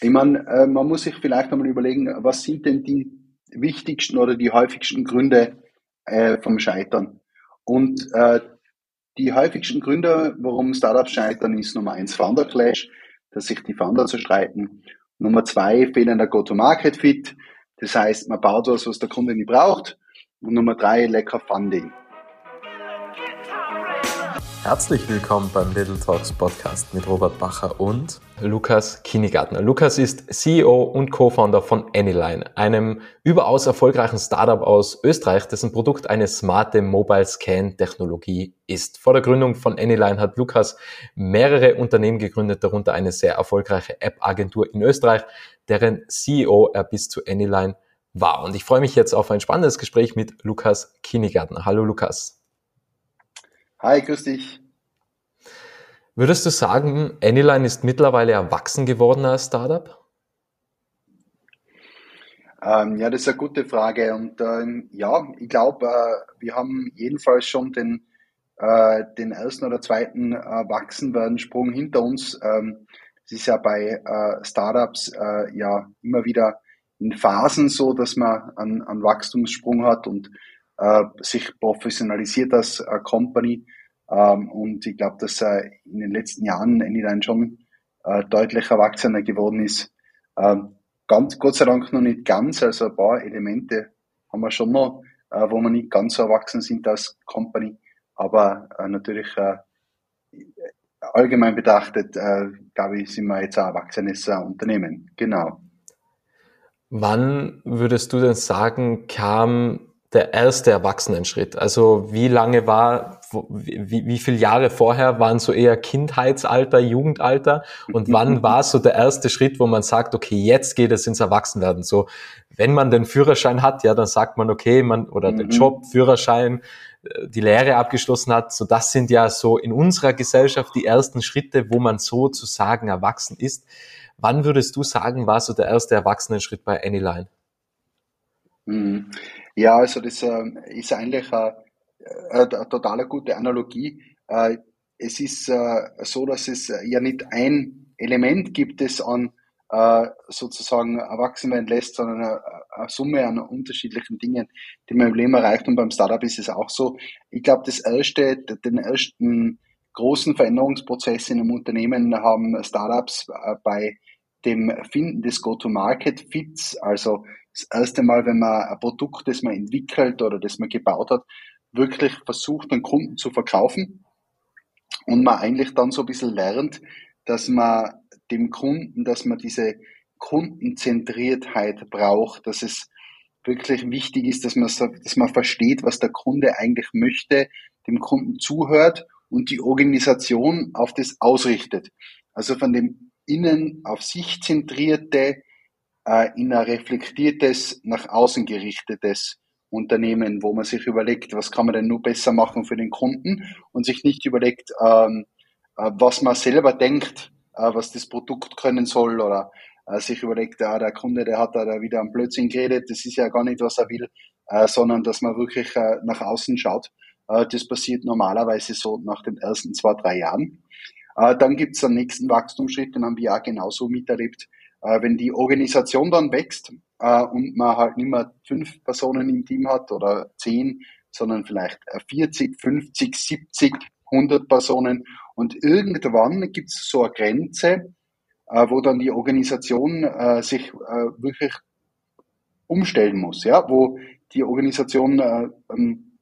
Ich meine, äh, man muss sich vielleicht einmal überlegen, was sind denn die wichtigsten oder die häufigsten Gründe äh, vom Scheitern? Und äh, die häufigsten Gründe, warum Startups scheitern, ist Nummer eins Founder Clash, dass sich die Founder zerstreiten. Nummer zwei fehlender Go-to-Market-Fit. Das heißt, man baut was, was der Kunde nicht braucht. Und Nummer drei, lecker Funding. Herzlich willkommen beim Little Talks Podcast mit Robert Bacher und Lukas Kinigartner. Lukas ist CEO und Co-Founder von Anyline, einem überaus erfolgreichen Startup aus Österreich, dessen Produkt eine smarte Mobile Scan Technologie ist. Vor der Gründung von Anyline hat Lukas mehrere Unternehmen gegründet, darunter eine sehr erfolgreiche App-Agentur in Österreich, deren CEO er bis zu Anyline war. Und ich freue mich jetzt auf ein spannendes Gespräch mit Lukas Kinigartner. Hallo Lukas. Hi, grüß dich. Würdest du sagen, Anyline ist mittlerweile erwachsen geworden als Startup? Ähm, ja, das ist eine gute Frage. Und ähm, ja, ich glaube, äh, wir haben jedenfalls schon den, äh, den ersten oder zweiten äh, Wachsenwerden-Sprung hinter uns. Ähm, es ist ja bei äh, Startups äh, ja immer wieder in Phasen so, dass man einen, einen Wachstumssprung hat und äh, sich professionalisiert als äh, Company. Ähm, und ich glaube, dass äh, in den letzten Jahren Anyline schon äh, deutlich erwachsener geworden ist. Ähm, ganz, Gott sei Dank noch nicht ganz, also ein paar Elemente haben wir schon noch, äh, wo wir nicht ganz so erwachsen sind als Company. Aber äh, natürlich äh, allgemein betrachtet, äh, glaube ich, sind wir jetzt ein erwachsenes äh, Unternehmen. Genau. Wann würdest du denn sagen, kam der erste Erwachsenenschritt? Also wie lange war, wie, wie viele Jahre vorher waren so eher Kindheitsalter, Jugendalter und wann war so der erste Schritt, wo man sagt, okay, jetzt geht es ins Erwachsenwerden? So, wenn man den Führerschein hat, ja, dann sagt man, okay, man, oder den mhm. Job, Führerschein, äh, die Lehre abgeschlossen hat, so das sind ja so in unserer Gesellschaft die ersten Schritte, wo man sozusagen erwachsen ist. Wann würdest du sagen, war so der erste Erwachsenenschritt bei Anyline? Mhm. Ja, also das äh, ist eigentlich eine, eine, eine total gute Analogie. Äh, es ist äh, so, dass es ja nicht ein Element gibt, das an äh, sozusagen erwachsen werden lässt, sondern eine, eine, Summe an unterschiedlichen Dingen, die man im Leben erreicht. Und beim Startup ist es auch so. Ich glaube, das erste, den ersten großen Veränderungsprozess in einem Unternehmen haben Startups äh, bei dem Finden des Go-to-Market-Fits, also das erste Mal, wenn man ein Produkt, das man entwickelt oder das man gebaut hat, wirklich versucht, den Kunden zu verkaufen und man eigentlich dann so ein bisschen lernt, dass man dem Kunden, dass man diese Kundenzentriertheit braucht, dass es wirklich wichtig ist, dass man, dass man versteht, was der Kunde eigentlich möchte, dem Kunden zuhört und die Organisation auf das ausrichtet. Also von dem innen auf sich zentrierte äh, in ein reflektiertes, nach außen gerichtetes Unternehmen, wo man sich überlegt, was kann man denn nur besser machen für den Kunden und sich nicht überlegt, ähm, äh, was man selber denkt, äh, was das Produkt können soll oder äh, sich überlegt, ja, der Kunde, der hat da wieder am Blödsinn geredet, das ist ja gar nicht, was er will, sondern dass man wirklich nach außen schaut. Das passiert normalerweise so nach den ersten zwei, drei Jahren. Dann gibt es den nächsten Wachstumsschritt, den haben wir auch genauso miterlebt. Wenn die Organisation dann wächst äh, und man halt nicht mehr fünf Personen im Team hat oder zehn, sondern vielleicht 40, 50, 70, 100 Personen und irgendwann gibt es so eine Grenze, äh, wo dann die Organisation äh, sich äh, wirklich umstellen muss, ja, wo die Organisation äh, ähm,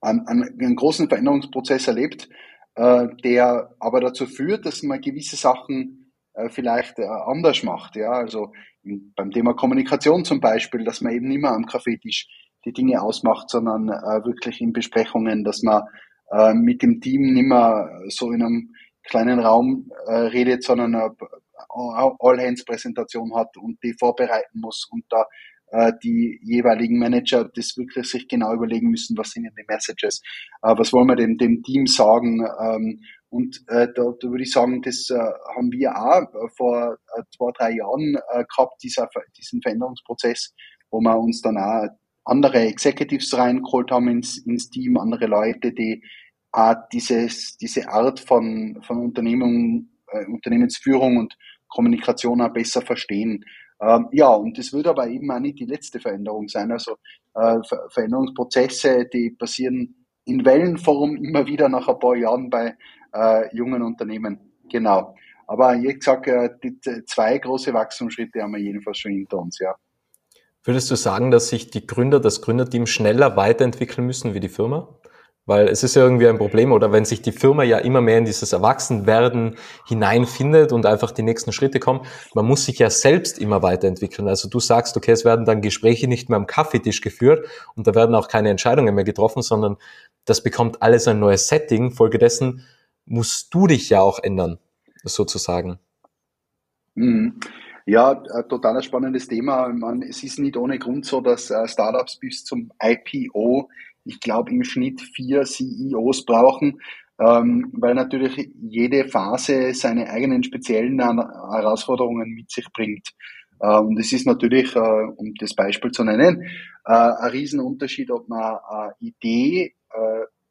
einen, einen großen Veränderungsprozess erlebt, äh, der aber dazu führt, dass man gewisse Sachen vielleicht anders macht. Ja, also beim Thema Kommunikation zum Beispiel, dass man eben nicht mehr am Kaffeetisch die Dinge ausmacht, sondern äh, wirklich in Besprechungen, dass man äh, mit dem Team nicht mehr so in einem kleinen Raum äh, redet, sondern eine All-Hands-Präsentation hat und die vorbereiten muss und da äh, die jeweiligen Manager das wirklich sich genau überlegen müssen, was sind denn die Messages, äh, was wollen wir dem, dem Team sagen. Und äh, da, da würde ich sagen, das äh, haben wir auch äh, vor äh, zwei, drei Jahren äh, gehabt, dieser, diesen Veränderungsprozess, wo wir uns dann auch andere Executives reingeholt haben ins, ins Team, andere Leute, die auch dieses, diese Art von, von Unternehmung, äh, Unternehmensführung und Kommunikation auch besser verstehen. Ähm, ja, und das wird aber eben auch nicht die letzte Veränderung sein. Also äh, Ver Veränderungsprozesse, die passieren in Wellenform immer wieder nach ein paar Jahren bei äh, jungen Unternehmen. Genau. Aber wie gesagt, äh, die zwei große Wachstumsschritte haben wir jedenfalls schon hinter uns, ja. Würdest du sagen, dass sich die Gründer, das Gründerteam schneller weiterentwickeln müssen wie die Firma? Weil es ist ja irgendwie ein Problem, oder wenn sich die Firma ja immer mehr in dieses Erwachsenwerden hineinfindet und einfach die nächsten Schritte kommen, man muss sich ja selbst immer weiterentwickeln. Also du sagst, okay, es werden dann Gespräche nicht mehr am Kaffeetisch geführt und da werden auch keine Entscheidungen mehr getroffen, sondern das bekommt alles ein neues Setting. Folgedessen musst du dich ja auch ändern, sozusagen. Mhm. Ja, ein total spannendes Thema. Man, es ist nicht ohne Grund so, dass äh, Startups bis zum IPO, ich glaube, im Schnitt vier CEOs brauchen, ähm, weil natürlich jede Phase seine eigenen speziellen Herausforderungen mit sich bringt. Äh, und es ist natürlich, äh, um das Beispiel zu nennen, ein Riesenunterschied, ob man eine Idee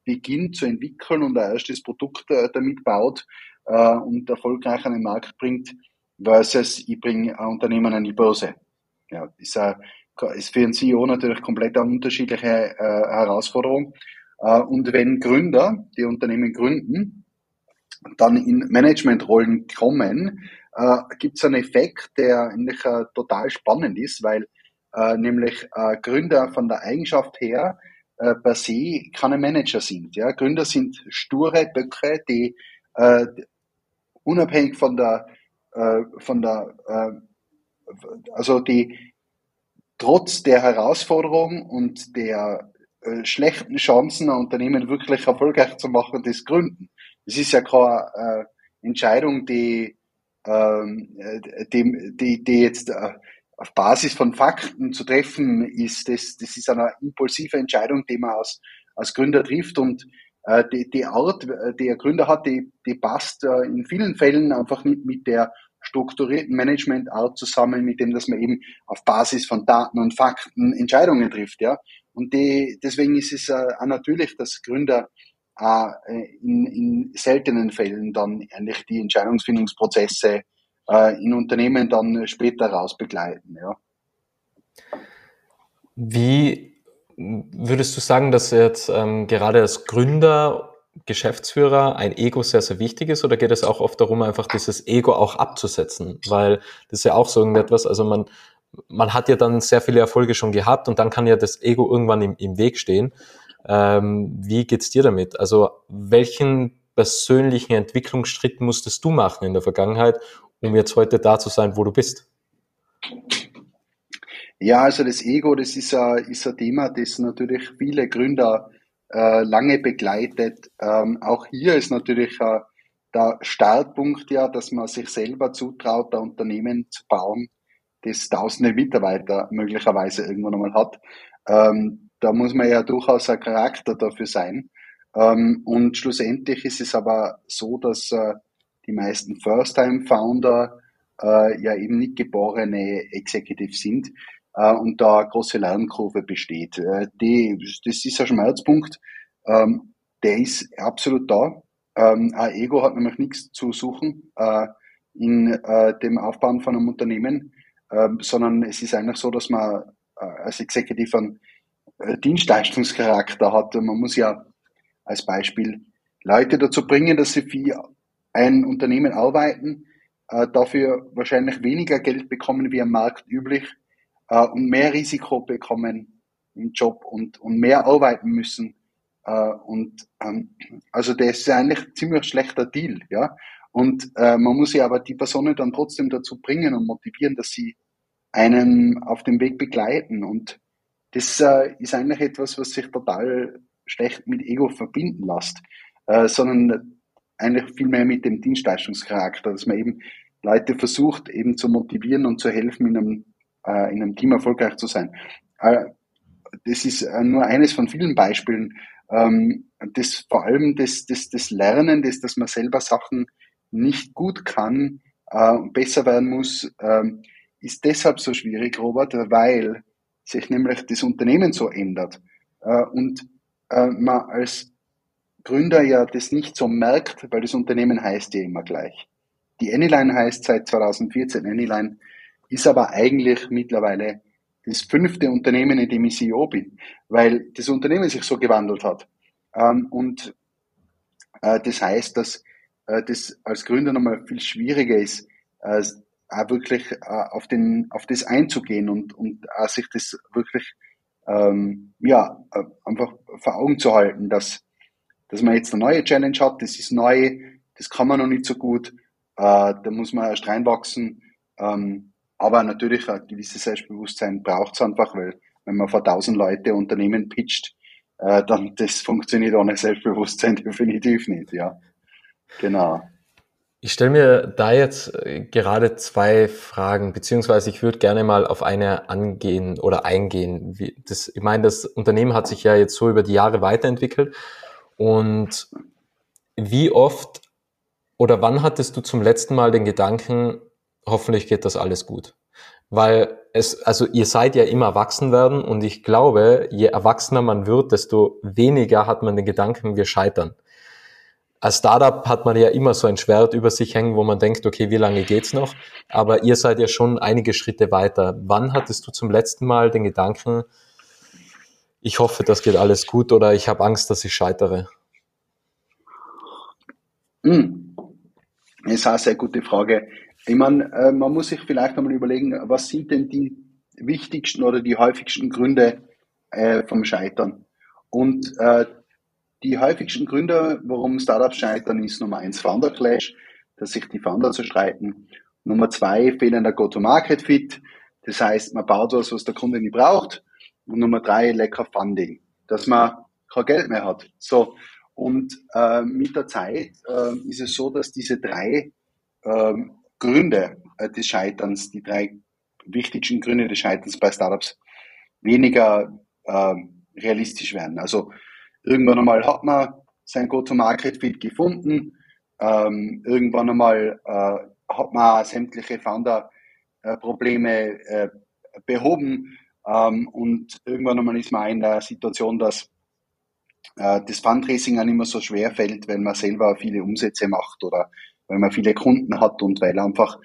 beginnt zu entwickeln und ein erstes Produkt damit baut und erfolgreich an den Markt bringt, versus ich bringe ein Unternehmen an die Börse. Ja, ist, ist für einen CEO natürlich komplett eine unterschiedliche äh, Herausforderung. Äh, und wenn Gründer, die Unternehmen gründen, dann in Managementrollen kommen, äh, gibt es einen Effekt, der eigentlich äh, total spannend ist, weil äh, nämlich äh, Gründer von der Eigenschaft her äh, per se keine Manager sind. Ja? Gründer sind sture Böcke, die äh, unabhängig von der äh, von der, äh, also die, trotz der Herausforderung und der äh, schlechten Chancen, ein Unternehmen wirklich erfolgreich zu machen, das gründen. Es ist ja keine äh, Entscheidung, die, ähm, die, die, die jetzt äh, auf Basis von Fakten zu treffen ist. Das, das ist eine impulsive Entscheidung, die man als, als Gründer trifft und äh, die, die Art, die der Gründer hat, die, die passt äh, in vielen Fällen einfach nicht mit der strukturierten Management-Art zusammen, mit dem, dass man eben auf Basis von Daten und Fakten Entscheidungen trifft, ja. Und die, deswegen ist es äh, auch natürlich, dass Gründer äh, in, in seltenen Fällen dann eigentlich die Entscheidungsfindungsprozesse äh, in Unternehmen dann später raus begleiten, ja. Wie würdest du sagen, dass jetzt ähm, gerade als Gründer Geschäftsführer ein Ego sehr, sehr wichtig ist oder geht es auch oft darum, einfach dieses Ego auch abzusetzen? Weil das ist ja auch so irgendetwas, also man, man hat ja dann sehr viele Erfolge schon gehabt und dann kann ja das Ego irgendwann im, im Weg stehen. Ähm, wie geht's dir damit? Also welchen persönlichen Entwicklungsschritt musstest du machen in der Vergangenheit, um jetzt heute da zu sein, wo du bist? Ja, also das Ego, das ist ein, ist ein Thema, das natürlich viele Gründer äh, lange begleitet. Ähm, auch hier ist natürlich äh, der Startpunkt ja, dass man sich selber zutraut, ein Unternehmen zu bauen, das tausende Mitarbeiter möglicherweise irgendwann einmal hat. Ähm, da muss man ja durchaus ein Charakter dafür sein. Ähm, und schlussendlich ist es aber so, dass äh, die meisten First-Time-Founder äh, ja eben nicht geborene Executives sind, äh, und da eine große Lernkurve besteht. Äh, die, das ist ein Schmerzpunkt, ähm, der ist absolut da. Ähm, ein Ego hat nämlich nichts zu suchen äh, in äh, dem Aufbauen von einem Unternehmen, ähm, sondern es ist eigentlich so, dass man äh, als Executive einen äh, Dienstleistungscharakter hat. Man muss ja als Beispiel Leute dazu bringen, dass sie für ein Unternehmen arbeiten, äh, dafür wahrscheinlich weniger Geld bekommen wie am Markt üblich äh, und mehr Risiko bekommen im Job und, und mehr arbeiten müssen. Äh, und ähm, also das ist eigentlich ein ziemlich schlechter Deal, ja. Und äh, man muss ja aber die Personen dann trotzdem dazu bringen und motivieren, dass sie einen auf dem Weg begleiten. Und das äh, ist eigentlich etwas, was sich total schlecht mit Ego verbinden lässt, äh, sondern eigentlich viel mehr mit dem Dienstleistungscharakter, dass man eben Leute versucht, eben zu motivieren und zu helfen, in einem äh, in einem Team erfolgreich zu sein. Äh, das ist äh, nur eines von vielen Beispielen. Ähm, das vor allem das, das, das Lernen, das, dass man selber Sachen nicht gut kann, äh, besser werden muss, äh, ist deshalb so schwierig, Robert, weil sich nämlich das Unternehmen so ändert äh, und äh, man als Gründer ja das nicht so merkt, weil das Unternehmen heißt ja immer gleich. die Anyline heißt seit 2014 Anyline, ist aber eigentlich mittlerweile das fünfte Unternehmen, in dem ich CEO bin, weil das Unternehmen sich so gewandelt hat. Ähm, und äh, das heißt, dass äh, das als Gründer nochmal viel schwieriger ist, äh, auch wirklich auf, den, auf das einzugehen und, und auch sich das wirklich ähm, ja, einfach vor Augen zu halten, dass, dass man jetzt eine neue Challenge hat, das ist neu, das kann man noch nicht so gut, äh, da muss man erst reinwachsen. Ähm, aber natürlich ein gewisses Selbstbewusstsein braucht es einfach, weil wenn man vor tausend Leute Unternehmen pitcht, äh, dann das funktioniert ohne Selbstbewusstsein definitiv nicht, ja. Genau. Ich stelle mir da jetzt äh, gerade zwei Fragen, beziehungsweise ich würde gerne mal auf eine angehen oder eingehen. Das, ich meine, das Unternehmen hat sich ja jetzt so über die Jahre weiterentwickelt. Und wie oft oder wann hattest du zum letzten Mal den Gedanken, hoffentlich geht das alles gut? Weil es, also ihr seid ja immer erwachsen werden und ich glaube, je erwachsener man wird, desto weniger hat man den Gedanken, wir scheitern als Startup hat man ja immer so ein Schwert über sich hängen, wo man denkt, okay, wie lange geht's noch? Aber ihr seid ja schon einige Schritte weiter. Wann hattest du zum letzten Mal den Gedanken, ich hoffe, das geht alles gut oder ich habe Angst, dass ich scheitere? Hm. Das ist eine sehr gute Frage. Ich meine, äh, man muss sich vielleicht einmal überlegen, was sind denn die wichtigsten oder die häufigsten Gründe äh, vom Scheitern? Und äh, die häufigsten Gründe, warum Startups scheitern, ist Nummer eins Founder Clash, dass sich die Founder zerstreiten. Nummer zwei fehlender Go-to-Market-Fit. Das heißt, man baut was, was der Kunde nicht braucht. Und Nummer drei lecker Funding, dass man kein Geld mehr hat. So. Und äh, mit der Zeit äh, ist es so, dass diese drei äh, Gründe äh, des Scheiterns, die drei wichtigsten Gründe des Scheiterns bei Startups weniger äh, realistisch werden. Also Irgendwann einmal hat man sein Go-to-Market-Fit gefunden. Ähm, irgendwann einmal äh, hat man sämtliche Founder-Probleme äh, behoben. Ähm, und irgendwann einmal ist man in der Situation, dass äh, das Fundraising auch nicht mehr so schwer fällt, weil man selber viele Umsätze macht oder weil man viele Kunden hat und weil einfach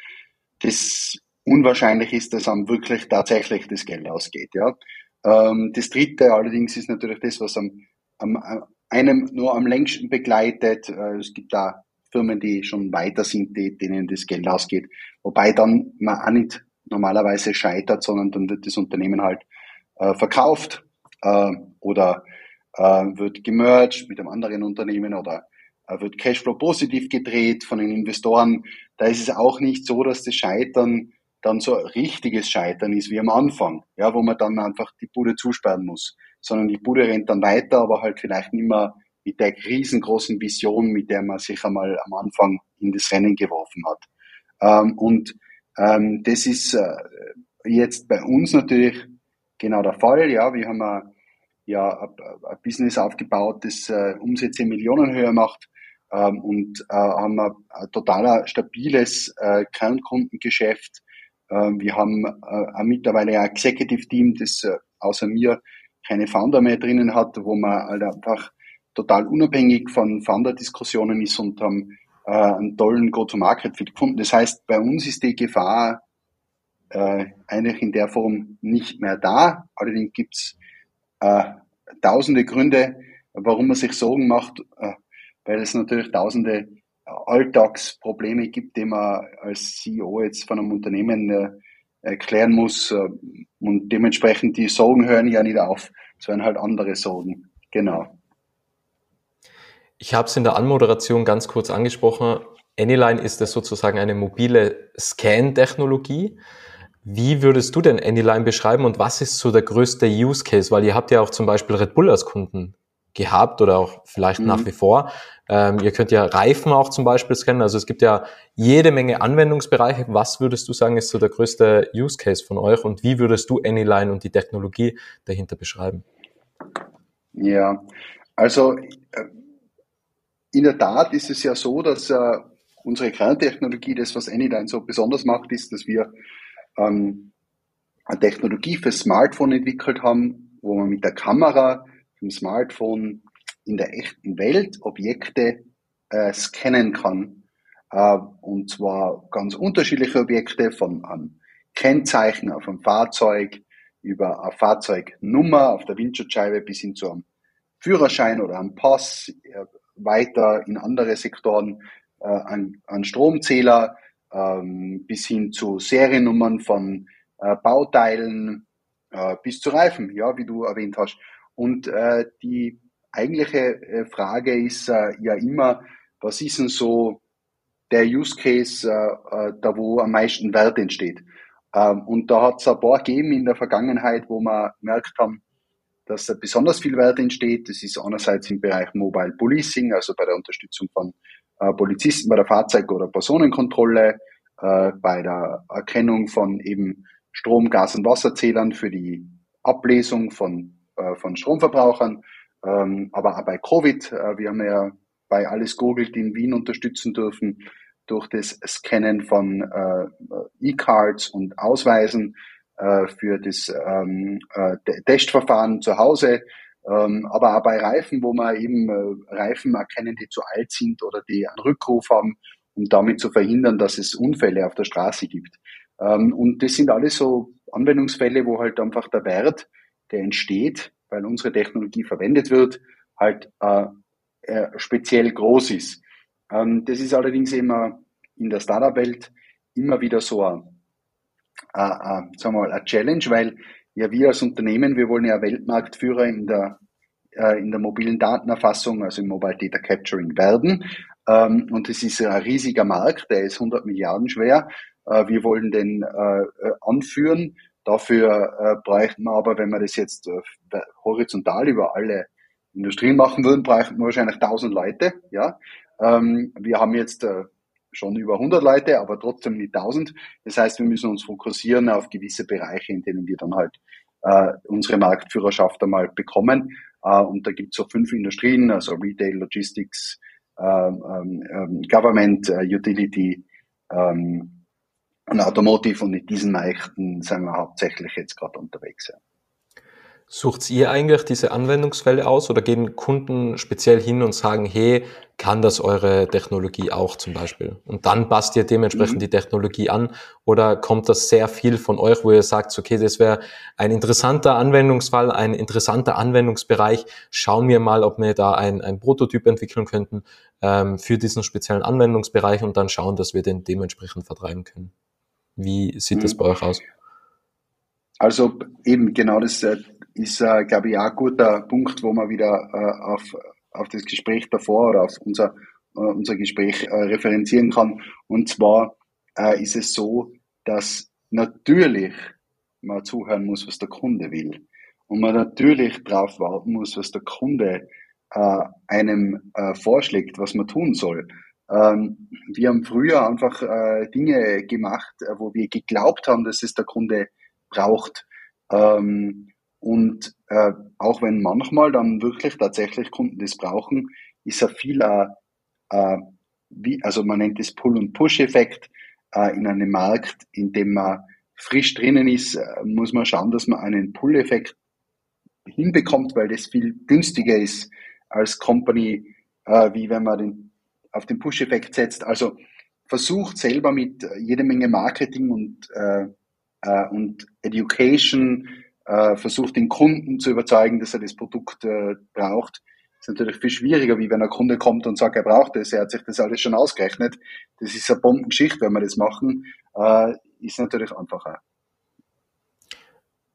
das unwahrscheinlich ist, dass einem wirklich tatsächlich das Geld ausgeht. Ja. Ähm, das dritte allerdings ist natürlich das, was am am, einem nur am längsten begleitet. Äh, es gibt da Firmen, die schon weiter sind, die, denen das Geld ausgeht. Wobei dann man auch nicht normalerweise scheitert, sondern dann wird das Unternehmen halt äh, verkauft äh, oder äh, wird gemerged mit einem anderen Unternehmen oder äh, wird Cashflow positiv gedreht von den Investoren. Da ist es auch nicht so, dass das Scheitern dann so richtiges Scheitern ist wie am Anfang, ja, wo man dann einfach die Bude zusperren muss sondern die Bude rennt dann weiter, aber halt vielleicht nicht mehr mit der riesengroßen Vision, mit der man sich einmal am Anfang in das Rennen geworfen hat. Ähm, und ähm, das ist äh, jetzt bei uns natürlich genau der Fall. Ja, wir haben ein, ja, ein Business aufgebaut, das äh, Umsätze in Millionenhöhe macht ähm, und äh, haben ein, ein total stabiles äh, Kernkundengeschäft. Ähm, wir haben äh, mittlerweile ein Executive Team, das äh, außer mir keine Founder mehr drinnen hat, wo man halt einfach total unabhängig von Founder-Diskussionen ist und haben äh, einen tollen Go-to-Market-Fit gefunden. Das heißt, bei uns ist die Gefahr äh, eigentlich in der Form nicht mehr da. Allerdings gibt's äh, tausende Gründe, warum man sich Sorgen macht, äh, weil es natürlich tausende Alltagsprobleme gibt, die man als CEO jetzt von einem Unternehmen äh, erklären muss. Äh, und dementsprechend die Sorgen hören ja nicht auf. Es werden halt andere Sorgen. Genau. Ich habe es in der Anmoderation ganz kurz angesprochen. Anyline ist das sozusagen eine mobile Scan-Technologie. Wie würdest du denn Anyline beschreiben und was ist so der größte Use Case? Weil ihr habt ja auch zum Beispiel Red Bull als Kunden gehabt oder auch vielleicht mhm. nach wie vor. Ähm, ihr könnt ja Reifen auch zum Beispiel scannen. Also es gibt ja jede Menge Anwendungsbereiche. Was würdest du sagen, ist so der größte Use Case von euch und wie würdest du Anyline und die Technologie dahinter beschreiben? Ja, also in der Tat ist es ja so, dass äh, unsere Kerntechnologie, das was Anyline so besonders macht, ist, dass wir ähm, eine Technologie für Smartphone entwickelt haben, wo man mit der Kamera vom Smartphone in der echten Welt Objekte äh, scannen kann. Äh, und zwar ganz unterschiedliche Objekte von einem Kennzeichen auf einem Fahrzeug über eine Fahrzeugnummer auf der Windschutzscheibe bis hin zu einem Führerschein oder einem Pass, äh, weiter in andere Sektoren äh, an, an Stromzähler ähm, bis hin zu Seriennummern von äh, Bauteilen äh, bis zu Reifen, ja, wie du erwähnt hast. Und äh, die eigentliche äh, Frage ist äh, ja immer, was ist denn so der Use Case, äh, äh, da wo am meisten Wert entsteht? Ähm, und da hat es ein paar gegeben in der Vergangenheit, wo wir gemerkt haben, dass da besonders viel Wert entsteht. Das ist einerseits im Bereich Mobile Policing, also bei der Unterstützung von äh, Polizisten bei der Fahrzeug- oder Personenkontrolle, äh, bei der Erkennung von eben Strom, Gas- und Wasserzählern für die Ablesung von, äh, von Stromverbrauchern, ähm, aber auch bei Covid. Äh, wir haben ja bei Alles Googelt in Wien unterstützen dürfen durch das Scannen von äh, E-Cards und Ausweisen äh, für das ähm, äh, Testverfahren zu Hause, ähm, aber auch bei Reifen, wo man eben äh, Reifen erkennen, die zu alt sind oder die einen Rückruf haben, um damit zu verhindern, dass es Unfälle auf der Straße gibt. Ähm, und das sind alles so Anwendungsfälle, wo halt einfach der Wert, der entsteht, weil unsere Technologie verwendet wird, halt äh, äh, speziell groß ist. Ähm, das ist allerdings immer in der Startup-Welt immer wieder so ein, äh, äh, sagen wir mal, eine Challenge, weil ja wir als Unternehmen, wir wollen ja Weltmarktführer in der, äh, in der mobilen Datenerfassung, also im Mobile Data Capturing werden. Ähm, und es ist ein riesiger Markt, der ist 100 Milliarden schwer. Äh, wir wollen den äh, äh, anführen. Dafür äh, bräuchten wir aber, wenn wir das jetzt äh, horizontal über alle Industrien machen würden, bräuchten wir wahrscheinlich 1000 Leute. Ja, ähm, wir haben jetzt äh, schon über 100 Leute, aber trotzdem nicht 1000. Das heißt, wir müssen uns fokussieren auf gewisse Bereiche, in denen wir dann halt äh, unsere Marktführerschaft einmal bekommen. Äh, und da gibt es so fünf Industrien, also Retail, Logistics, ähm, ähm Government, äh, Utility ähm, und Automotive. Und in diesen Märkten sind wir hauptsächlich jetzt gerade unterwegs. Ja. Sucht ihr eigentlich diese Anwendungsfälle aus oder gehen Kunden speziell hin und sagen, hey, kann das eure Technologie auch zum Beispiel? Und dann passt ihr dementsprechend mhm. die Technologie an oder kommt das sehr viel von euch, wo ihr sagt, okay, das wäre ein interessanter Anwendungsfall, ein interessanter Anwendungsbereich. Schauen wir mal, ob wir da ein, ein Prototyp entwickeln könnten ähm, für diesen speziellen Anwendungsbereich und dann schauen, dass wir den dementsprechend vertreiben können. Wie sieht mhm. das bei euch aus? Also eben genau das äh, ist, äh, glaube ich, auch ein guter Punkt, wo man wieder äh, auf, auf das Gespräch davor oder auf unser, äh, unser Gespräch äh, referenzieren kann. Und zwar äh, ist es so, dass natürlich man zuhören muss, was der Kunde will. Und man natürlich darauf warten muss, was der Kunde äh, einem äh, vorschlägt, was man tun soll. Ähm, wir haben früher einfach äh, Dinge gemacht, äh, wo wir geglaubt haben, dass es der Kunde braucht. Ähm, und äh, auch wenn manchmal dann wirklich tatsächlich Kunden das brauchen, ist er viel, äh, äh, wie, also man nennt das Pull- und Push-Effekt äh, in einem Markt, in dem man frisch drinnen ist, äh, muss man schauen, dass man einen Pull-Effekt hinbekommt, weil das viel günstiger ist als Company, äh, wie wenn man den, auf den Push-Effekt setzt. Also versucht selber mit jede Menge Marketing und, äh, äh, und Education äh, versucht den Kunden zu überzeugen, dass er das Produkt äh, braucht. Das ist natürlich viel schwieriger, wie wenn ein Kunde kommt und sagt, er braucht es, er hat sich das alles schon ausgerechnet. Das ist eine Bombengeschichte, wenn wir das machen, äh, ist natürlich einfacher.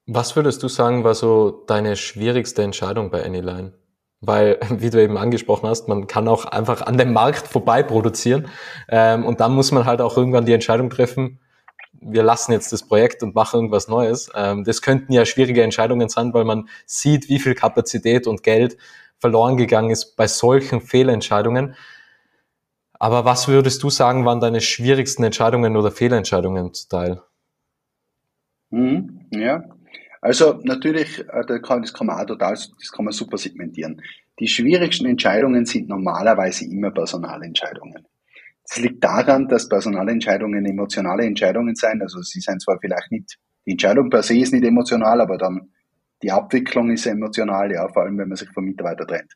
Was würdest du sagen, war so deine schwierigste Entscheidung bei Anyline? Weil, wie du eben angesprochen hast, man kann auch einfach an dem Markt vorbei produzieren. Ähm, und dann muss man halt auch irgendwann die Entscheidung treffen, wir lassen jetzt das Projekt und machen irgendwas Neues. Ähm, das könnten ja schwierige Entscheidungen sein, weil man sieht, wie viel Kapazität und Geld verloren gegangen ist bei solchen Fehlentscheidungen. Aber was würdest du sagen, waren deine schwierigsten Entscheidungen oder Fehlentscheidungen zu Teil? Mhm, ja, also natürlich, äh, das kann, das kann man auch total, das kann man super segmentieren. Die schwierigsten Entscheidungen sind normalerweise immer Personalentscheidungen. Es liegt daran, dass Personalentscheidungen emotionale Entscheidungen sein. Also sie sind zwar vielleicht nicht, die Entscheidung per se ist nicht emotional, aber dann die Abwicklung ist emotional, ja, vor allem wenn man sich vom Mitarbeiter trennt.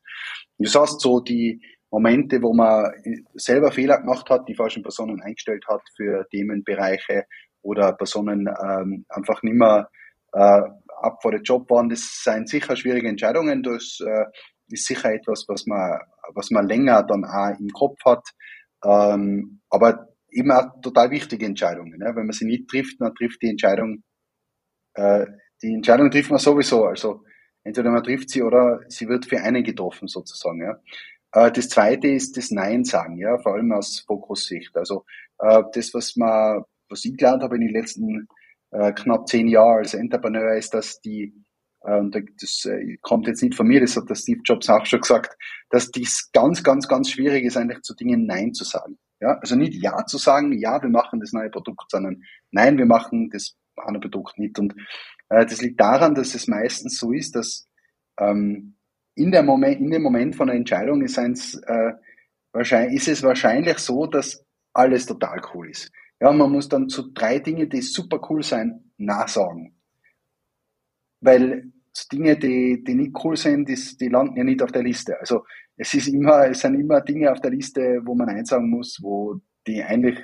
Das heißt so, die Momente, wo man selber Fehler gemacht hat, die falschen Personen eingestellt hat für Themenbereiche oder Personen ähm, einfach nicht mehr äh, ab vor der Job waren. Das sind sicher schwierige Entscheidungen. Das äh, ist sicher etwas, was man, was man länger dann auch im Kopf hat. Ähm, aber eben auch total wichtige Entscheidungen. Ne? Wenn man sie nicht trifft, dann trifft die Entscheidung, äh, die Entscheidung trifft man sowieso. Also entweder man trifft sie oder sie wird für einen getroffen sozusagen. Ja? Äh, das zweite ist das Nein sagen, ja, vor allem aus Fokussicht. Also äh, das, was man, was ich gelernt habe in den letzten äh, knapp zehn Jahren als Entrepreneur, ist, dass die und das kommt jetzt nicht von mir, das hat der Steve Jobs auch schon gesagt, dass dies ganz, ganz, ganz schwierig ist, eigentlich zu Dingen Nein zu sagen. Ja, also nicht Ja zu sagen, ja, wir machen das neue Produkt, sondern Nein, wir machen das andere Produkt nicht. Und äh, das liegt daran, dass es meistens so ist, dass ähm, in, der Moment, in dem Moment von der Entscheidung ist, eins, äh, wahrscheinlich, ist es wahrscheinlich so, dass alles total cool ist. Ja, man muss dann zu drei Dingen, die super cool sein, nachsagen. Weil Dinge, die, die nicht cool sind, die, die landen ja nicht auf der Liste. Also es ist immer, es sind immer Dinge auf der Liste, wo man einsagen muss, wo die eigentlich,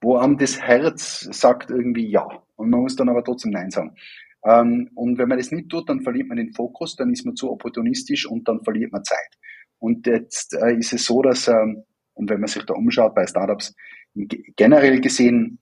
wo einem das Herz sagt irgendwie ja. Und man muss dann aber trotzdem Nein sagen. Ähm, und wenn man das nicht tut, dann verliert man den Fokus, dann ist man zu opportunistisch und dann verliert man Zeit. Und jetzt äh, ist es so, dass, ähm, und wenn man sich da umschaut bei Startups, generell gesehen,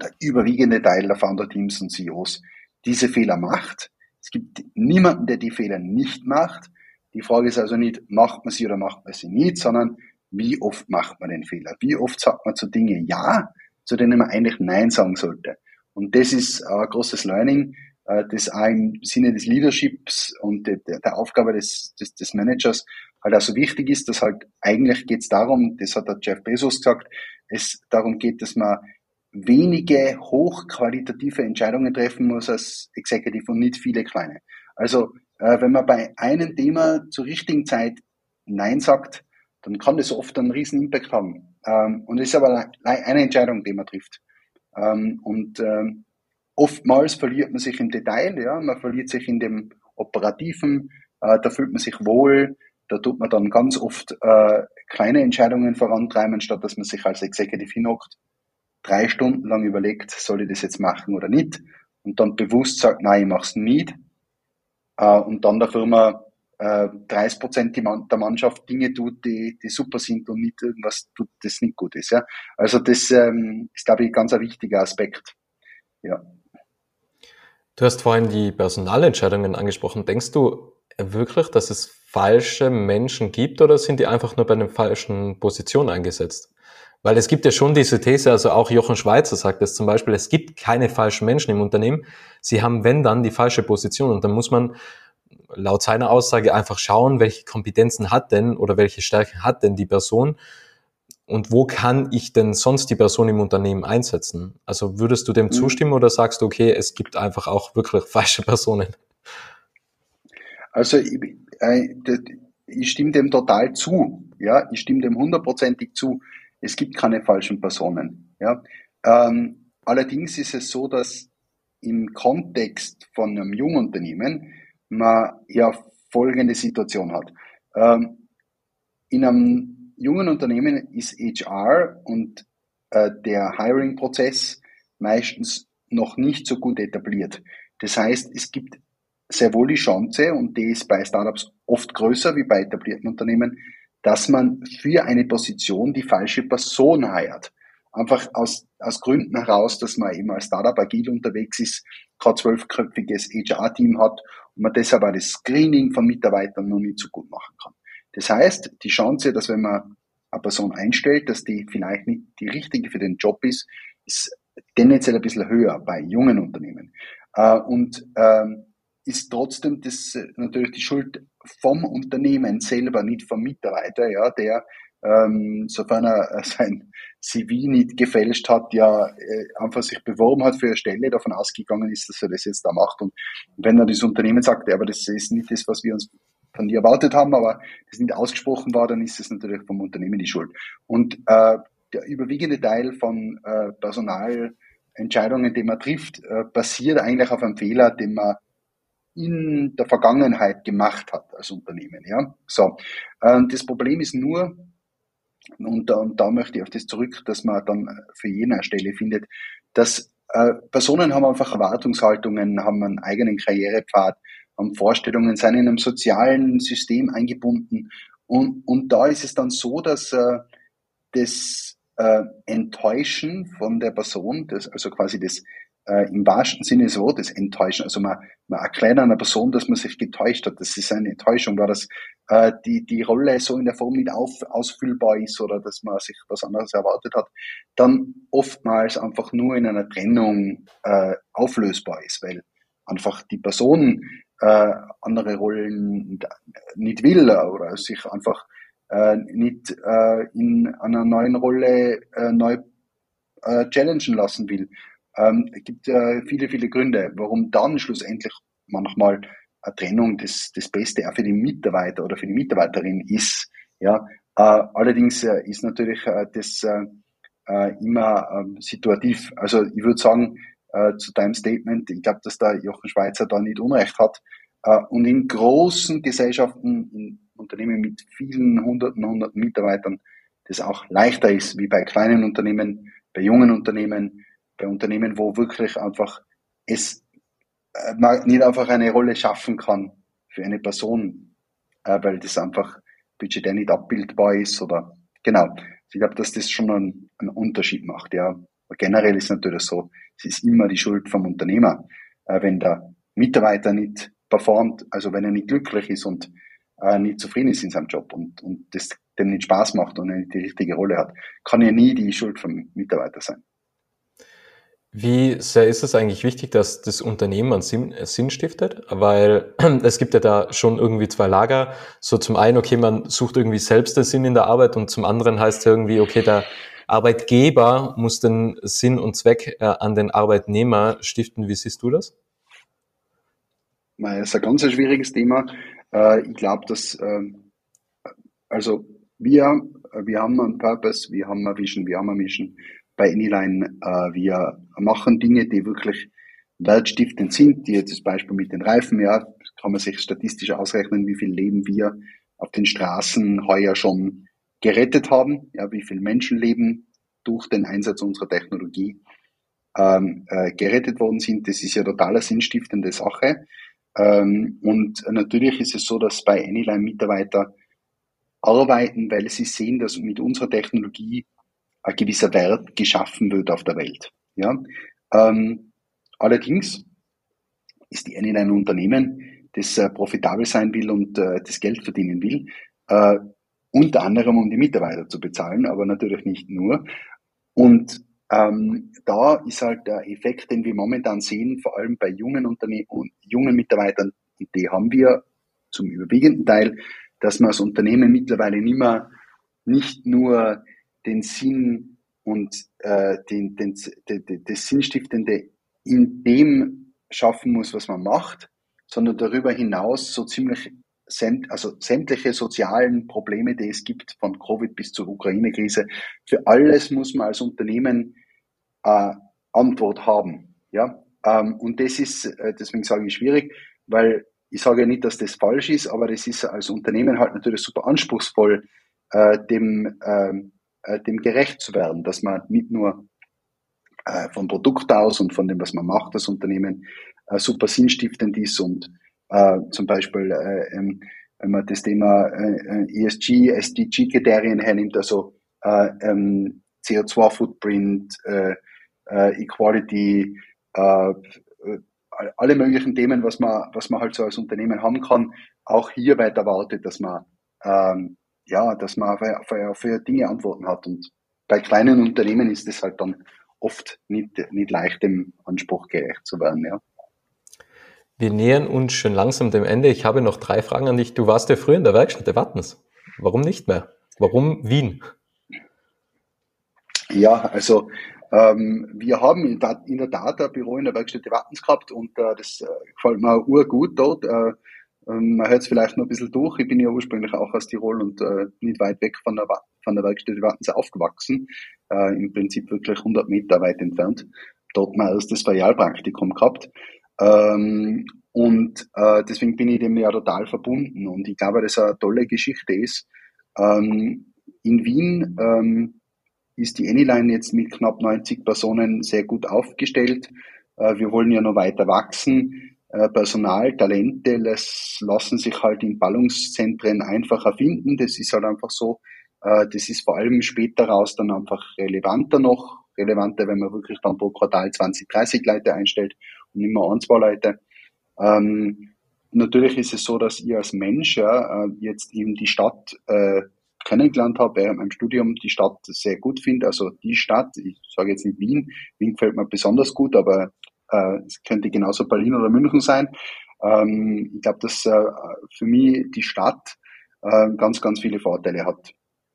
der überwiegende Teil der Founder-Teams und CEOs diese Fehler macht. Es gibt niemanden, der die Fehler nicht macht. Die Frage ist also nicht, macht man sie oder macht man sie nicht, sondern wie oft macht man den Fehler? Wie oft sagt man zu Dingen Ja, zu denen man eigentlich Nein sagen sollte? Und das ist ein großes Learning, äh, das auch im Sinne des Leaderships und der, Aufgabe des, des, des Managers halt auch so wichtig ist, dass halt eigentlich geht es darum, das hat der Jeff Bezos gesagt, es darum geht, dass man wenige hochqualitative Entscheidungen treffen muss als Executive und nicht viele kleine. Also äh, wenn man bei einem Thema zur richtigen Zeit Nein sagt, dann kann das oft einen riesen Impact haben. Ähm, und es ist aber eine Entscheidung, die man trifft. Ähm, und ähm, Oftmals verliert man sich im Detail, ja, man verliert sich in dem Operativen, äh, da fühlt man sich wohl, da tut man dann ganz oft äh, kleine Entscheidungen vorantreiben, statt dass man sich als Executive hinhockt, drei Stunden lang überlegt, soll ich das jetzt machen oder nicht, und dann bewusst sagt, nein, ich mach's nicht, äh, und dann der Firma äh, 30 Prozent der Mannschaft Dinge tut, die, die super sind und nicht irgendwas tut, das nicht gut ist. Ja? Also das ähm, ist, glaube ich, ganz ein wichtiger Aspekt. Ja. Du hast vorhin die Personalentscheidungen angesprochen. Denkst du wirklich, dass es falsche Menschen gibt oder sind die einfach nur bei einer falschen Position eingesetzt? Weil es gibt ja schon diese These, also auch Jochen Schweizer sagt es zum Beispiel, es gibt keine falschen Menschen im Unternehmen. Sie haben, wenn dann, die falsche Position. Und dann muss man laut seiner Aussage einfach schauen, welche Kompetenzen hat denn oder welche Stärken hat denn die Person und wo kann ich denn sonst die Person im Unternehmen einsetzen? Also würdest du dem mhm. zustimmen oder sagst du, okay, es gibt einfach auch wirklich falsche Personen? Also ich, äh, ich stimme dem total zu. Ja, ich stimme dem hundertprozentig zu. Es gibt keine falschen Personen. Ja, ähm, allerdings ist es so, dass im Kontext von einem Jungunternehmen man ja folgende Situation hat. Ähm, in einem jungen Unternehmen ist HR und äh, der Hiring-Prozess meistens noch nicht so gut etabliert. Das heißt, es gibt sehr wohl die Chance, und die ist bei Startups oft größer wie bei etablierten Unternehmen, dass man für eine Position die falsche Person heiert. Einfach aus, aus Gründen heraus, dass man eben als Startup agil unterwegs ist, kein zwölfköpfiges HR-Team hat und man deshalb auch das Screening von Mitarbeitern noch nicht so gut machen kann. Das heißt, die Chance, dass wenn man eine Person einstellt, dass die vielleicht nicht die richtige für den Job ist, ist tendenziell ein bisschen höher bei jungen Unternehmen. Äh, und ähm, ist trotzdem das natürlich die Schuld vom Unternehmen selber, nicht vom Mitarbeiter, ja, der ähm, sofern er sein CV nicht gefälscht hat, ja äh, einfach sich beworben hat für eine Stelle, davon ausgegangen ist, dass er das jetzt da macht. Und wenn er das Unternehmen sagt, ja, aber das ist nicht das, was wir uns von dir erwartet haben, aber das nicht ausgesprochen war, dann ist es natürlich vom Unternehmen die Schuld. Und äh, der überwiegende Teil von äh, Personalentscheidungen, die man trifft, äh, basiert eigentlich auf einem Fehler, den man in der Vergangenheit gemacht hat als Unternehmen. Ja, so. Ähm, das Problem ist nur, und, und da möchte ich auf das zurück, dass man dann für jeden eine Stelle findet, dass äh, Personen haben einfach Erwartungshaltungen, haben einen eigenen Karrierepfad, haben Vorstellungen, sind in einem sozialen System eingebunden. Und, und da ist es dann so, dass äh, das äh, Enttäuschen von der Person, das, also quasi das äh, im wahrsten Sinne so, das Enttäuschen. Also man, man erklärt einer Person, dass man sich getäuscht hat. Das ist eine Enttäuschung, weil das äh, die, die Rolle so in der Form nicht auf, ausfüllbar ist oder dass man sich was anderes erwartet hat, dann oftmals einfach nur in einer Trennung äh, auflösbar ist, weil einfach die Person äh, andere Rollen nicht will oder sich einfach äh, nicht äh, in einer neuen Rolle äh, neu äh, challengen lassen will. Ähm, es gibt äh, viele, viele Gründe, warum dann schlussendlich manchmal eine Trennung das, das Beste auch für den Mitarbeiter oder für die Mitarbeiterin ist. Ja, äh, allerdings äh, ist natürlich äh, das äh, äh immer ähm, situativ. Also ich würde sagen, zu deinem Statement, ich glaube, dass der Jochen Schweizer da nicht Unrecht hat. Und in großen Gesellschaften, in Unternehmen mit vielen hunderten, hunderten Mitarbeitern, das auch leichter ist, wie bei kleinen Unternehmen, bei jungen Unternehmen, bei Unternehmen, wo wirklich einfach es äh, nicht einfach eine Rolle schaffen kann für eine Person, äh, weil das einfach budgetär nicht abbildbar ist oder genau. Ich glaube, dass das schon einen, einen Unterschied macht. Ja, generell ist natürlich so, es ist immer die Schuld vom Unternehmer, äh, wenn der Mitarbeiter nicht performt, also wenn er nicht glücklich ist und nicht zufrieden ist in seinem Job und, und das dem nicht Spaß macht und er nicht die richtige Rolle hat, kann ja nie die Schuld vom Mitarbeiter sein. Wie sehr ist es eigentlich wichtig, dass das Unternehmen einen Sinn, Sinn, stiftet? Weil es gibt ja da schon irgendwie zwei Lager. So zum einen, okay, man sucht irgendwie selbst den Sinn in der Arbeit und zum anderen heißt es irgendwie, okay, der Arbeitgeber muss den Sinn und Zweck äh, an den Arbeitnehmer stiften. Wie siehst du das? Das ist ein ganz schwieriges Thema. Äh, ich glaube, dass, ähm, also wir, wir haben einen Purpose, wir haben eine Vision, wir haben eine Mission bei Anyline. Äh, wir machen Dinge, die wirklich wertstiftend sind, die jetzt das Beispiel mit den Reifen, ja, kann man sich statistisch ausrechnen, wie viel Leben wir auf den Straßen heuer schon gerettet haben, ja, wie viel Menschenleben durch den Einsatz unserer Technologie ähm, äh, gerettet worden sind. Das ist ja total sinnstiftende Sache. Ähm, und natürlich ist es so, dass bei Anyline Mitarbeiter arbeiten, weil sie sehen, dass mit unserer Technologie ein gewisser Wert geschaffen wird auf der Welt. Ja? Ähm, allerdings ist die N ein Unternehmen, das äh, profitabel sein will und äh, das Geld verdienen will, äh, unter anderem um die Mitarbeiter zu bezahlen, aber natürlich nicht nur. Und ähm, da ist halt der Effekt, den wir momentan sehen, vor allem bei jungen Unternehmen und jungen Mitarbeitern, die haben wir zum überwiegenden Teil, dass man als Unternehmen mittlerweile nicht mehr nicht nur den Sinn und äh, den, den, den, das Sinnstiftende in dem schaffen muss, was man macht, sondern darüber hinaus so ziemlich also sämtliche sozialen Probleme, die es gibt, von Covid bis zur Ukraine-Krise, für alles muss man als Unternehmen äh, Antwort haben. Ja? Ähm, und das ist, äh, deswegen sage ich schwierig, weil ich sage ja nicht, dass das falsch ist, aber das ist als Unternehmen halt natürlich super anspruchsvoll, äh, dem ähm, äh, dem gerecht zu werden, dass man nicht nur äh, vom Produkt aus und von dem, was man macht, das Unternehmen äh, super sinnstiftend ist und äh, zum Beispiel, äh, ähm, wenn man das Thema äh, äh ESG, SDG-Kriterien hernimmt, also äh, ähm, CO2-Footprint, äh, äh, Equality, äh, alle möglichen Themen, was man, was man halt so als Unternehmen haben kann, auch hier weit erwartet, dass man ähm, ja, dass man für, für, für Dinge Antworten hat. Und bei kleinen Unternehmen ist es halt dann oft nicht, nicht leicht, dem Anspruch gerecht zu werden, ja. Wir nähern uns schon langsam dem Ende. Ich habe noch drei Fragen an dich. Du warst ja früher in der Werkstatt der Wattens. Warum nicht mehr? Warum Wien? Ja, also ähm, wir haben in, in, der Tat ein Büro in der Werkstatt der Wattens gehabt und äh, das äh, gefällt mir urgut dort. Äh, man hört es vielleicht noch ein bisschen durch. Ich bin ja ursprünglich auch aus Tirol und äh, nicht weit weg von der, von der Werkstatt Wattens aufgewachsen. Äh, Im Prinzip wirklich 100 Meter weit entfernt. Dort mein erstes Filialpraktikum gehabt. Ähm, Und äh, deswegen bin ich dem ja total verbunden. Und ich glaube, dass eine tolle Geschichte ist. Ähm, in Wien ähm, ist die Anyline jetzt mit knapp 90 Personen sehr gut aufgestellt. Äh, wir wollen ja noch weiter wachsen. Äh, Personal, Talente das lassen sich halt in Ballungszentren einfacher finden. Das ist halt einfach so. Äh, das ist vor allem später raus dann einfach relevanter noch. Relevanter, wenn man wirklich dann pro Quartal 20, 30 Leute einstellt und immer ein, zwei Leute. Ähm, natürlich ist es so, dass ich als Mensch ja, jetzt eben die Stadt äh, kennengelernt habe während meinem Studium, die Stadt sehr gut finde. Also die Stadt, ich sage jetzt nicht Wien, Wien gefällt mir besonders gut, aber äh, es könnte genauso Berlin oder München sein. Ähm, ich glaube, dass äh, für mich die Stadt äh, ganz, ganz viele Vorteile hat.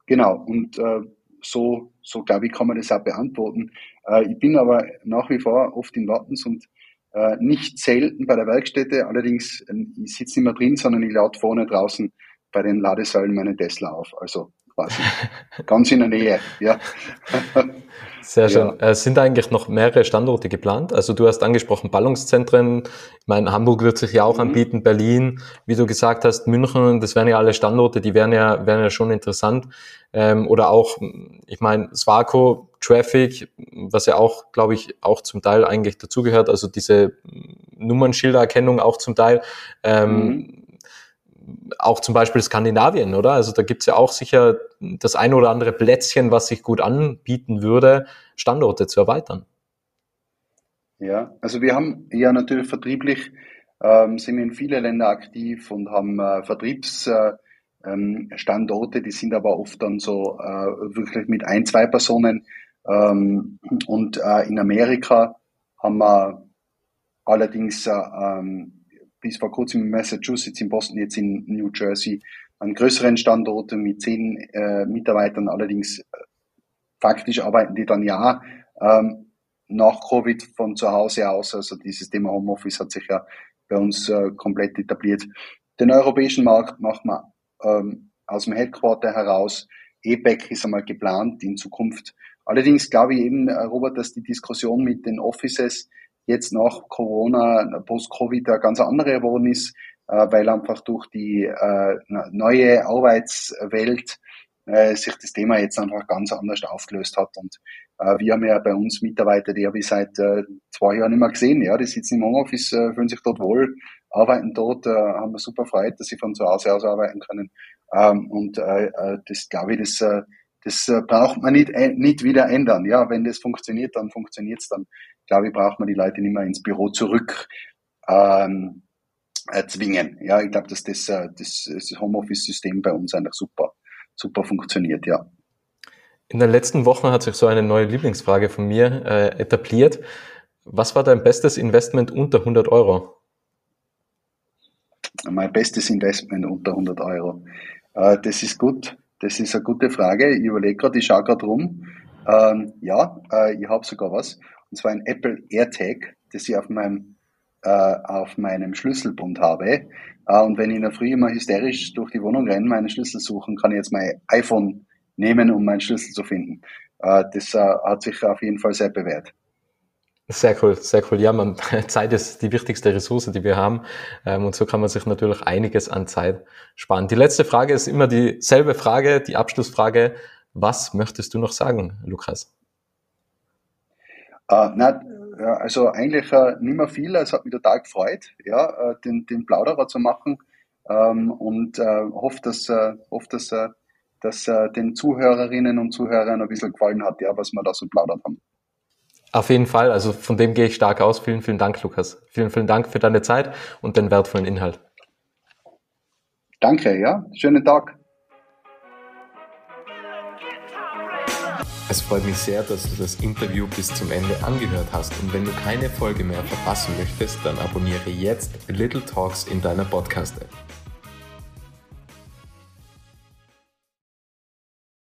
Genau, und äh, so, so glaube ich, kann man das auch beantworten. Äh, ich bin aber nach wie vor oft in Wattens und äh, nicht selten bei der Werkstätte, allerdings äh, ich sitze nicht mehr drin, sondern ich lade vorne draußen bei den Ladesäulen meine Tesla auf. Also quasi ganz in der Nähe, ja. Sehr schön. Ja. Äh, sind eigentlich noch mehrere Standorte geplant? Also du hast angesprochen Ballungszentren. Ich meine, Hamburg wird sich ja auch mhm. anbieten, Berlin, wie du gesagt hast, München, das wären ja alle Standorte, die wären ja, wären ja schon interessant. Ähm, oder auch, ich meine, Swaco, Traffic, was ja auch, glaube ich, auch zum Teil eigentlich dazugehört, also diese Nummernschildererkennung auch zum Teil. Ähm, mhm auch zum Beispiel Skandinavien, oder? Also da gibt's ja auch sicher das ein oder andere Plätzchen, was sich gut anbieten würde, Standorte zu erweitern. Ja, also wir haben ja natürlich vertrieblich, ähm, sind in viele Länder aktiv und haben äh, Vertriebsstandorte, äh, ähm, die sind aber oft dann so äh, wirklich mit ein, zwei Personen. Ähm, und äh, in Amerika haben wir allerdings äh, ähm, bis vor kurzem in Massachusetts, in Boston, jetzt in New Jersey an größeren Standorten mit zehn äh, Mitarbeitern. Allerdings äh, faktisch arbeiten die dann ja ähm, nach Covid von zu Hause aus. Also dieses Thema Homeoffice hat sich ja bei uns äh, komplett etabliert. Den europäischen Markt machen wir ähm, aus dem Headquarter heraus. EPEC ist einmal geplant in Zukunft. Allerdings glaube ich eben, Robert, dass die Diskussion mit den Offices jetzt nach Corona, Post-Covid eine ganz andere geworden ist, äh, weil einfach durch die äh, neue Arbeitswelt äh, sich das Thema jetzt einfach ganz anders aufgelöst hat. Und wir haben ja bei uns Mitarbeiter, die habe ich seit zwei Jahren nicht mehr gesehen. Ja, die sitzen im Homeoffice, fühlen sich dort wohl, arbeiten dort, haben wir super Freude, dass sie von zu Hause aus arbeiten können. Ähm, und das glaube ich, das das äh, braucht man nicht, äh, nicht wieder ändern. Ja, wenn das funktioniert, dann funktioniert es. Dann, glaube ich, braucht man die Leute nicht mehr ins Büro zurück ähm, äh, zwingen. Ja, ich glaube, dass das, das, das Homeoffice-System bei uns einfach super, super funktioniert, ja. In den letzten Wochen hat sich so eine neue Lieblingsfrage von mir äh, etabliert. Was war dein bestes Investment unter 100 Euro? Mein bestes Investment unter 100 Euro. Äh, das ist gut. Das ist eine gute Frage. Ich überlege gerade, ich schaue gerade rum. Ähm, ja, äh, ich habe sogar was. Und zwar ein Apple AirTag, das ich auf meinem, äh, auf meinem Schlüsselbund habe. Äh, und wenn ich in der Früh immer hysterisch durch die Wohnung renne, meine Schlüssel suchen, kann ich jetzt mein iPhone nehmen, um meinen Schlüssel zu finden. Äh, das äh, hat sich auf jeden Fall sehr bewährt. Sehr cool, sehr cool. Ja, man, Zeit ist die wichtigste Ressource, die wir haben. Ähm, und so kann man sich natürlich einiges an Zeit sparen. Die letzte Frage ist immer dieselbe Frage, die Abschlussfrage. Was möchtest du noch sagen, Lukas? Uh, na, also eigentlich uh, nicht mehr viel. Es hat mich total gefreut, ja, uh, den, den Plauderer zu machen ähm, und uh, hoffe, dass, uh, hoffe, dass, uh, dass uh, den Zuhörerinnen und Zuhörern ein bisschen gefallen hat, ja, was wir da so plaudert haben. Auf jeden Fall, also von dem gehe ich stark aus. Vielen, vielen Dank, Lukas. Vielen, vielen Dank für deine Zeit und den wertvollen Inhalt. Danke, ja. Schönen Tag. Es freut mich sehr, dass du das Interview bis zum Ende angehört hast und wenn du keine Folge mehr verpassen möchtest, dann abonniere jetzt Little Talks in deiner Podcast-App.